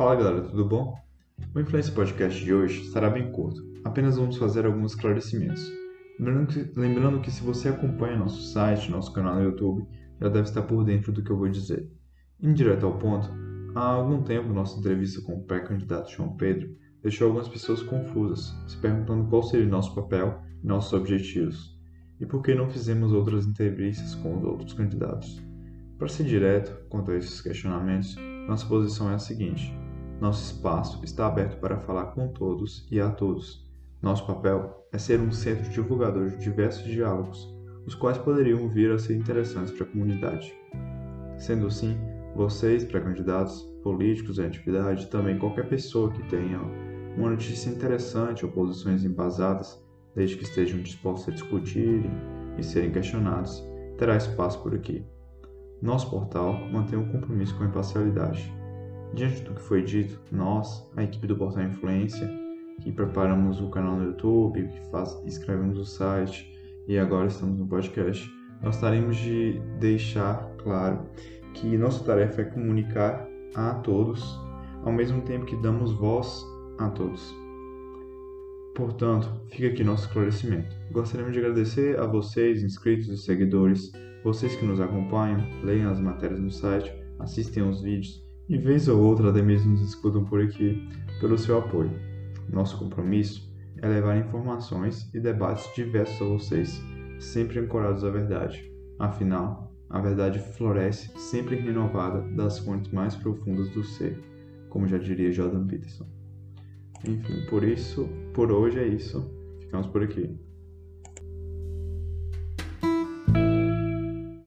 Fala galera, tudo bom? O Influência Podcast de hoje será bem curto, apenas vamos fazer alguns esclarecimentos. Lembrando que, lembrando que se você acompanha nosso site, nosso canal no YouTube, já deve estar por dentro do que eu vou dizer. Indo direto ao ponto, há algum tempo nossa entrevista com o pré-candidato João Pedro deixou algumas pessoas confusas, se perguntando qual seria nosso papel e nossos objetivos, e por que não fizemos outras entrevistas com os outros candidatos. Para ser direto quanto a esses questionamentos, nossa posição é a seguinte: nosso espaço está aberto para falar com todos e a todos. Nosso papel é ser um centro divulgador de diversos diálogos, os quais poderiam vir a ser interessantes para a comunidade. Sendo assim, vocês, pré-candidatos, políticos em atividade, também qualquer pessoa que tenha uma notícia interessante ou posições embasadas, desde que estejam dispostos a discutirem e serem questionados, terá espaço por aqui. Nosso portal mantém um compromisso com a imparcialidade. Diante do que foi dito, nós, a equipe do Portal Influência, que preparamos o canal no YouTube, que faz, escrevemos o site e agora estamos no podcast, gostaríamos de deixar claro que nossa tarefa é comunicar a todos, ao mesmo tempo que damos voz a todos. Portanto, fica aqui nosso esclarecimento. Gostaríamos de agradecer a vocês, inscritos e seguidores, vocês que nos acompanham, leiam as matérias no site, assistem aos vídeos e, vez ou outra, até mesmo nos escutam por aqui, pelo seu apoio. Nosso compromisso é levar informações e debates diversos a vocês, sempre ancorados à verdade. Afinal, a verdade floresce sempre renovada das fontes mais profundas do ser, como já diria Jordan Peterson. Enfim, por isso, por hoje é isso. Ficamos por aqui.